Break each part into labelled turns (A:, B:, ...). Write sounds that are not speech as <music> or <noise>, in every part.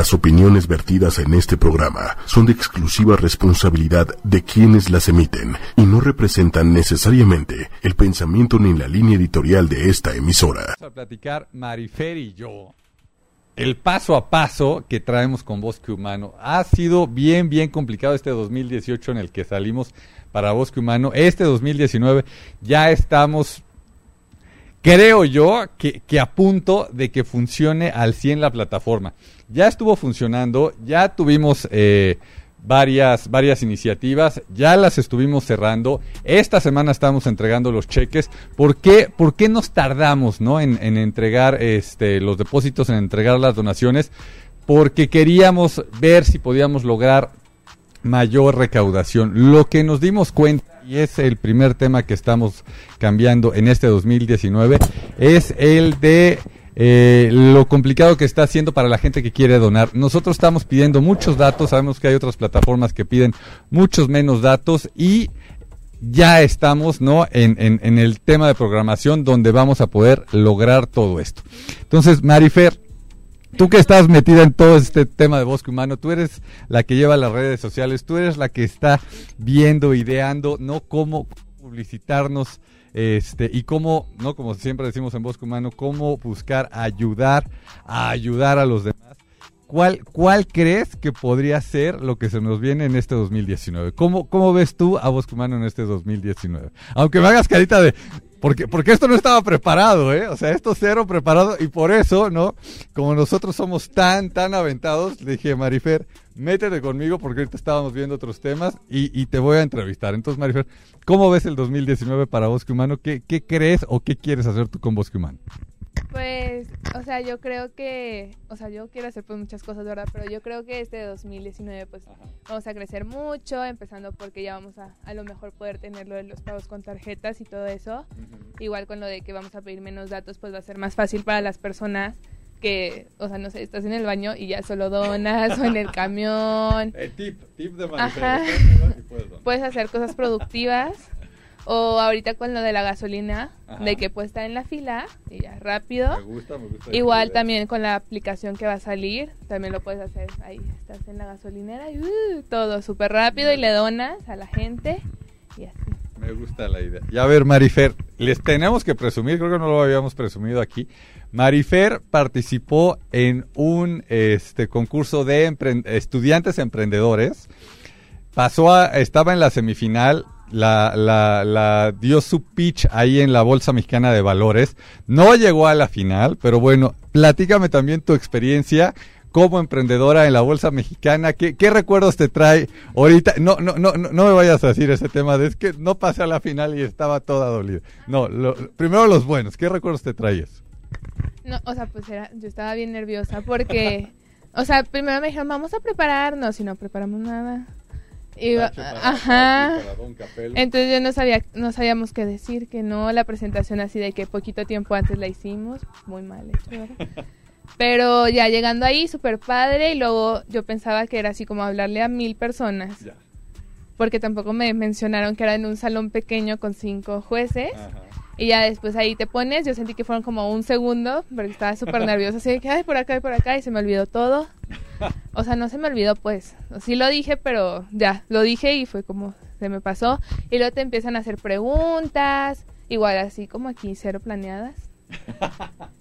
A: Las opiniones vertidas en este programa son de exclusiva responsabilidad de quienes las emiten y no representan necesariamente el pensamiento ni la línea editorial de esta emisora.
B: Vamos a platicar Marifer y yo el paso a paso que traemos con Bosque Humano. Ha sido bien, bien complicado este 2018 en el que salimos para Bosque Humano. Este 2019 ya estamos creo yo que, que, a punto de que funcione al 100 la plataforma. Ya estuvo funcionando, ya tuvimos eh, varias, varias iniciativas, ya las estuvimos cerrando. Esta semana estamos entregando los cheques. ¿Por qué, por qué nos tardamos ¿no? en, en entregar este, los depósitos, en entregar las donaciones? Porque queríamos ver si podíamos lograr mayor recaudación. Lo que nos dimos cuenta y es el primer tema que estamos cambiando en este 2019, es el de eh, lo complicado que está haciendo para la gente que quiere donar. Nosotros estamos pidiendo muchos datos, sabemos que hay otras plataformas que piden muchos menos datos y ya estamos ¿no? En, en, en el tema de programación donde vamos a poder lograr todo esto. Entonces, Marifer, tú que estás metida en todo este tema de bosque humano, tú eres la que lleva las redes sociales, tú eres la que está viendo, ideando, no cómo publicitarnos este y cómo, no como siempre decimos en bosque humano, cómo buscar ayudar a ayudar a los demás. ¿Cuál, ¿Cuál crees que podría ser lo que se nos viene en este 2019? ¿Cómo, ¿Cómo ves tú a Bosque Humano en este 2019? Aunque me hagas carita de, porque, porque esto no estaba preparado, ¿eh? O sea, esto cero preparado y por eso, ¿no? Como nosotros somos tan, tan aventados, dije, Marifer, métete conmigo porque ahorita estábamos viendo otros temas y, y te voy a entrevistar. Entonces, Marifer, ¿cómo ves el 2019 para Bosque Humano? ¿Qué, ¿Qué crees o qué quieres hacer tú con Bosque Humano?
C: Pues, o sea, yo creo que, o sea, yo quiero hacer pues muchas cosas, ¿verdad? Pero yo creo que este 2019 pues Ajá. vamos a crecer mucho, empezando porque ya vamos a a lo mejor poder tener lo de los pagos con tarjetas y todo eso. Uh -huh. Igual con lo de que vamos a pedir menos datos, pues va a ser más fácil para las personas que, o sea, no sé, estás en el baño y ya solo donas o en el camión. <laughs>
B: Eh, tip, tip de Ajá.
C: Puedes, puedes hacer cosas productivas. O ahorita con lo de la gasolina, Ajá. de que puedes estar en la fila y ya rápido.
B: Me gusta, me gusta.
C: Igual también con la aplicación que va a salir, también lo puedes hacer. Ahí estás en la gasolinera y uh, todo súper rápido y le donas a la gente y así.
B: Me gusta la idea. Y a ver, Marifer, les tenemos que presumir, creo que no lo habíamos presumido aquí. Marifer participó en un este concurso de empre estudiantes emprendedores. Pasó a, estaba en la semifinal, la, la, la, dio su pitch ahí en la Bolsa Mexicana de Valores. No llegó a la final, pero bueno, platícame también tu experiencia como emprendedora en la Bolsa Mexicana. ¿Qué, recuerdos te trae ahorita? No, no, no, no, no me vayas a decir ese tema de es que no pasé a la final y estaba toda dolida. No, lo, primero los buenos. ¿Qué recuerdos te traes?
C: No, o sea, pues era, yo estaba bien nerviosa porque, o sea, primero me dijeron, vamos a prepararnos y no preparamos nada. Y, ajá. Entonces yo no sabía, no sabíamos qué decir, que no, la presentación así de que poquito tiempo antes la hicimos, muy mal hecho, ¿verdad? <laughs> Pero ya llegando ahí, súper padre, y luego yo pensaba que era así como hablarle a mil personas. Ya. Porque tampoco me mencionaron que era en un salón pequeño con cinco jueces. Ajá. Y ya después ahí te pones, yo sentí que fueron como un segundo, porque estaba súper nerviosa, así de que, ay, por acá y por acá, y se me olvidó todo. O sea, no se me olvidó, pues. Sí lo dije, pero ya, lo dije y fue como, se me pasó. Y luego te empiezan a hacer preguntas, igual así como aquí, cero planeadas.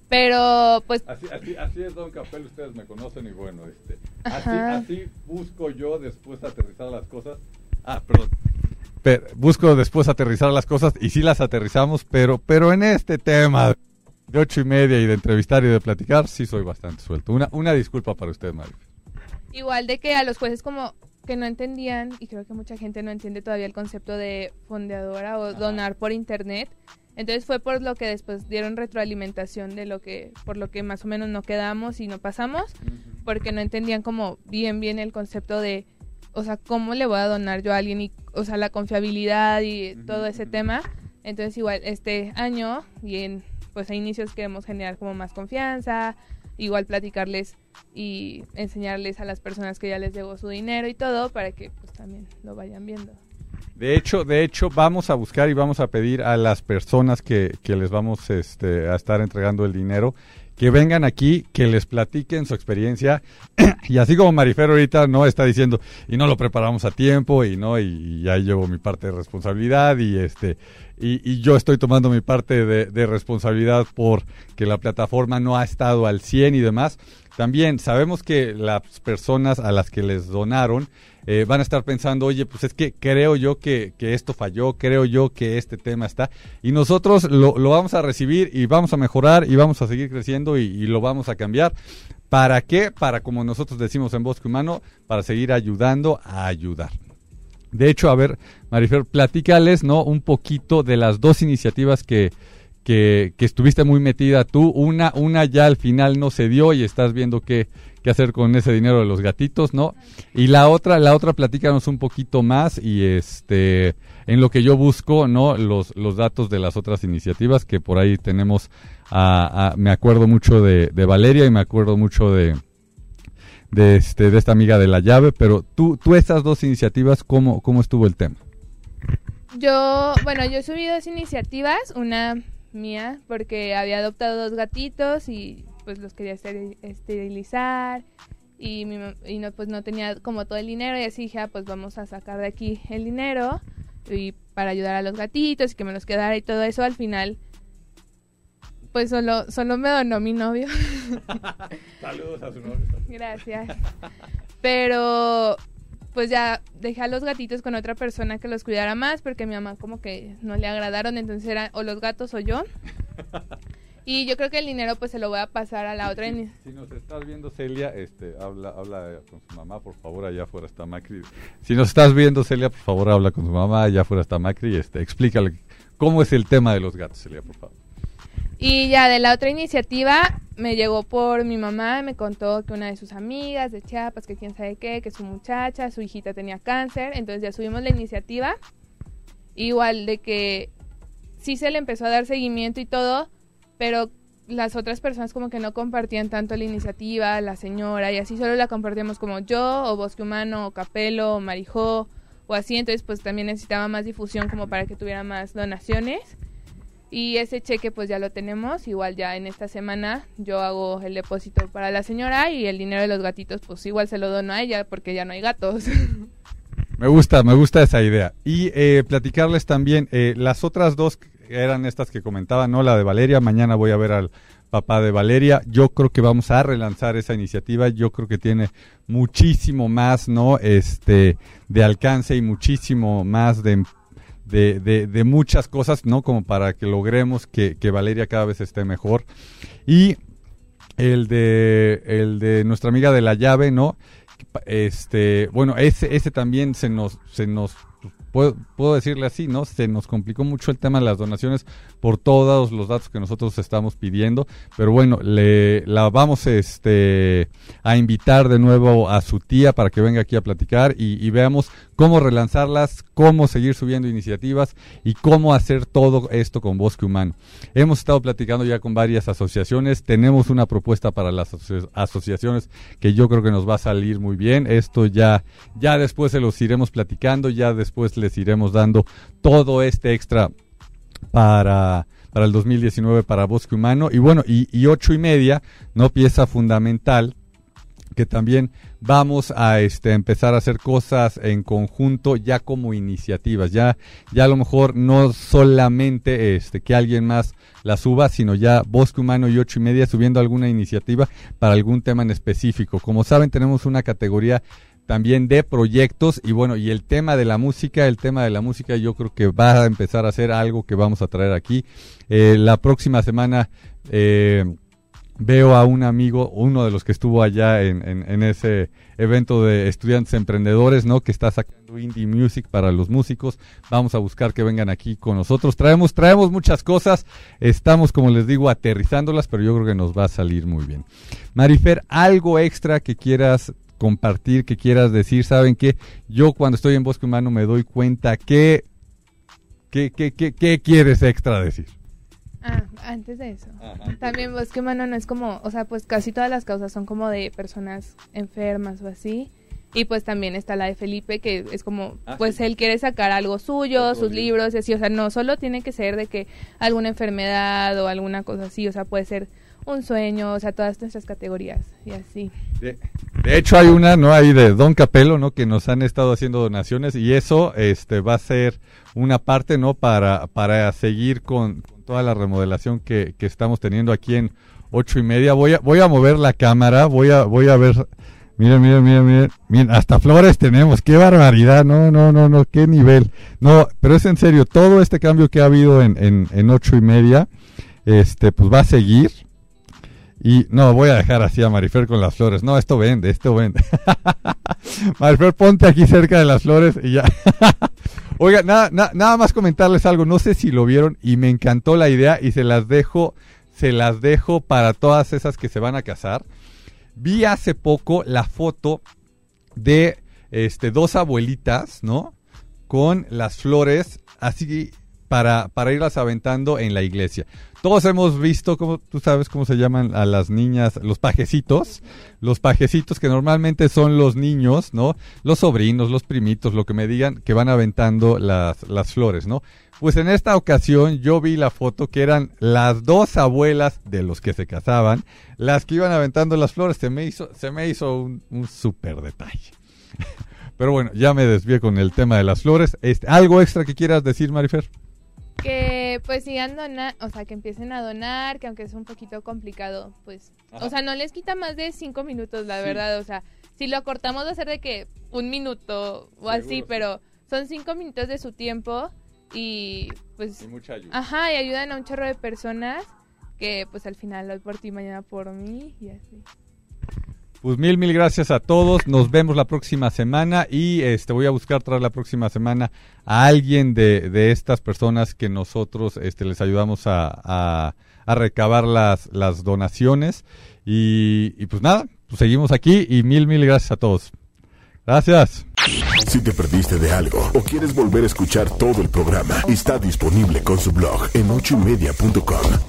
C: Pero, pues...
B: Así, así, así es, don Capel, ustedes me conocen y bueno, este... Así, así busco yo después aterrizar las cosas. Ah, perdón pero busco después aterrizar las cosas y sí las aterrizamos, pero, pero en este tema de ocho y media y de entrevistar y de platicar, sí soy bastante suelto. Una, una disculpa para usted, Mario.
C: Igual de que a los jueces como que no entendían, y creo que mucha gente no entiende todavía el concepto de fondeadora o Ajá. donar por internet. Entonces fue por lo que después dieron retroalimentación de lo que, por lo que más o menos no quedamos y no pasamos, uh -huh. porque no entendían como bien, bien el concepto de o sea, cómo le voy a donar yo a alguien y, o sea, la confiabilidad y uh -huh, todo ese uh -huh. tema. Entonces, igual este año y en, pues a inicios queremos generar como más confianza, igual platicarles y enseñarles a las personas que ya les llegó su dinero y todo para que pues también lo vayan viendo.
B: De hecho, de hecho, vamos a buscar y vamos a pedir a las personas que, que les vamos este, a estar entregando el dinero que vengan aquí, que les platiquen su experiencia. <clears throat> y así como Marifer ahorita no está diciendo, y no lo preparamos a tiempo, y no, y, ya llevo mi parte de responsabilidad, y este, y, yo estoy tomando mi parte de, de responsabilidad por que la plataforma no ha estado al 100 y demás. También sabemos que las personas a las que les donaron eh, van a estar pensando, oye, pues es que creo yo que, esto falló, creo yo que este tema está, y nosotros lo, vamos a recibir y vamos a mejorar y vamos a seguir creciendo y, lo vamos a cambiar. ¿Para qué? Para, como nosotros decimos en Bosque Humano, para seguir ayudando a ayudar. De hecho, a ver, Marifer, platícales, ¿no? Un poquito de las dos iniciativas que, que, estuviste muy metida tú. Una, una ya al final no se dio y estás viendo qué, qué hacer con ese dinero de los gatitos, ¿no? Y la otra, la otra, platícanos un poquito más y este, en lo que yo busco, ¿no? Los, los datos de las otras iniciativas que por ahí tenemos, a, me acuerdo mucho de, de Valeria y me acuerdo mucho de, de, este, de esta amiga de la llave, pero tú, tú estas dos iniciativas, ¿cómo, cómo estuvo el tema?
C: Yo, bueno, yo subido dos iniciativas, una mía porque había adoptado dos gatitos y pues los quería esterilizar y, y no, pues no tenía como todo el dinero y así dije, ah, pues vamos a sacar de aquí el dinero y para ayudar a los gatitos y que me los quedara y todo eso al final pues solo solo me donó mi novio. <laughs> <laughs>
B: Saludos a su novio.
C: Gracias. Pero pues ya dejé a los gatitos con otra persona que los cuidara más porque a mi mamá como que no le agradaron, entonces eran o los gatos o yo. <laughs> Y yo creo que el dinero pues se lo voy a pasar a la otra.
B: Si, nos estás viendo Celia, este, habla, habla con su mamá, por favor, allá afuera está Macri. Si nos estás viendo Celia, por favor, habla con su mamá, allá afuera está Macri, este, explícale cómo es el tema de los gatos, Celia, por favor.
C: Y ya de la otra iniciativa me llegó por mi mamá, me contó que una de sus amigas de Chiapas, que quién sabe qué, que su muchacha, su hijita tenía cáncer, entonces ya subimos la iniciativa. Igual de que sí se le empezó a dar seguimiento y todo, pero las otras personas como que no compartían tanto la iniciativa, la señora, y así solo la compartíamos como yo, o Bosque Humano, o Capelo, o Marijó, o así, entonces pues también necesitaba más difusión como para que tuviera más donaciones. Y ese cheque pues ya lo tenemos, igual ya en esta semana yo hago el depósito para la señora y el dinero de los gatitos pues igual se lo dono a ella porque ya no hay gatos. <laughs>
B: Me gusta, me gusta esa idea. Y eh, platicarles también, eh, las otras dos eran estas que comentaba, ¿no? La de Valeria, mañana voy a ver al papá de Valeria. Yo creo que vamos a relanzar esa iniciativa. Yo creo que tiene muchísimo más, ¿no? Este, de alcance y muchísimo más de de, de, muchas cosas, ¿no? Como para que logremos que, que, Valeria cada vez esté mejor. Y el de, el de nuestra amiga de la llave, ¿no? Este, bueno, ese, ese también se nos, se nos puedo, puedo decirle así, ¿no? Se nos complicó mucho el tema de las donaciones por todos los datos que nosotros estamos pidiendo, pero bueno, le la vamos este a invitar de nuevo a su tía para que venga aquí a platicar y, veamos cómo relanzarlas, cómo seguir subiendo iniciativas y cómo hacer todo esto con Bosque Humano. Hemos estado platicando ya con varias asociaciones, tenemos una propuesta para las asociaciones que yo creo que nos va a salir muy bien. Esto ya ya después se los iremos platicando, ya después les iremos dando todo este extra para, para el 2019 para Bosque Humano. Y bueno, y, ocho y media, ¿no? Pieza fundamental que también vamos a este, empezar a hacer cosas en conjunto ya como iniciativas, ya, ya a lo mejor no solamente este, que alguien más la suba, sino ya Bosque Humano y ocho y media subiendo alguna iniciativa para algún tema en específico. Como saben, tenemos una categoría también de proyectos y bueno, y el tema de la música, el tema de la música yo creo que va a empezar a ser algo que vamos a traer aquí. Eh, la próxima semana eh, veo a un amigo, uno de los que estuvo allá en, en, ese evento de estudiantes emprendedores, ¿no? Que está sacando indie music para los músicos. Vamos a buscar que vengan aquí con nosotros. Traemos, traemos muchas cosas. Estamos, como les digo, aterrizándolas, pero yo creo que nos va a salir muy bien. Marifer, algo extra que quieras compartir, que quieras decir, saben que yo cuando estoy en Bosque Humano me doy cuenta que, ¿qué que, quieres extra decir.
C: Ah, antes de eso. También Bosque Humano no es como, o sea, pues casi todas las causas son como de personas enfermas o así. Y pues también está la de Felipe, que es como, ah, pues él quiere sacar algo suyo, sus libros libros, y así, o sea, no solo tiene que ser de que alguna enfermedad o alguna cosa así, o sea, puede ser un sueño, o sea, todas nuestras categorías y así.
B: De, hecho hay una, ¿no? Ahí de Don Capelo, ¿no? Que nos han estado haciendo donaciones y eso este va a ser una parte, ¿no? Para, para seguir con, toda la remodelación que, que, estamos teniendo aquí en ocho y media. Voy a, voy a mover la cámara, voy a, voy a ver. Miren, miren, miren, miren, miren, hasta flores tenemos, qué barbaridad, no, no, no, no, qué nivel. No, pero es en serio, todo este cambio que ha habido en, en, en ocho y media, este, pues va a seguir y no, voy a dejar así a Marifer con las flores. No, esto vende, esto vende. <laughs> Marifer, ponte aquí cerca de las flores y ya. <laughs> Oiga, nada, nada más comentarles algo. No sé si lo vieron y me encantó la idea y se las dejo, se las dejo para todas esas que se van a casar. Vi hace poco la foto de este dos abuelitas, ¿no? Con las flores así para, para irlas aventando en la iglesia. Todos hemos visto, como tú sabes cómo se llaman a las niñas, los pajecitos, los pajecitos que normalmente son los niños, ¿no? Los sobrinos, los primitos, lo que me digan, que van aventando las, las flores, ¿no? Pues en esta ocasión yo vi la foto que eran las dos abuelas de los que se casaban, las que iban aventando las flores. Se me hizo, se me hizo un, un súper detalle. <laughs> Pero bueno, ya me desvié con el tema de las flores. Este, ¿Algo extra que quieras decir, Marifer?
C: Que pues sigan donar, o sea, que empiecen a donar, que aunque es un poquito complicado, pues, o sea, no les quita más de cinco minutos, la verdad, o sea, si lo cortamos va a ser de que un minuto o así, pero son cinco minutos de su tiempo y pues...
B: mucha ayuda.
C: Ajá, y ayudan a un chorro de personas que pues al final hoy por ti, mañana por mí y así.
B: Pues mil, mil gracias a todos. Nos vemos la próxima semana y este voy a buscar tras la próxima semana a alguien de, de estas personas que nosotros este, les ayudamos a, a, recabar las, las donaciones. Y, y, pues nada, pues seguimos aquí y mil, mil gracias a todos. Gracias.
A: Si te perdiste de algo o quieres volver a escuchar todo el programa, está disponible con su blog en ochoymedia.com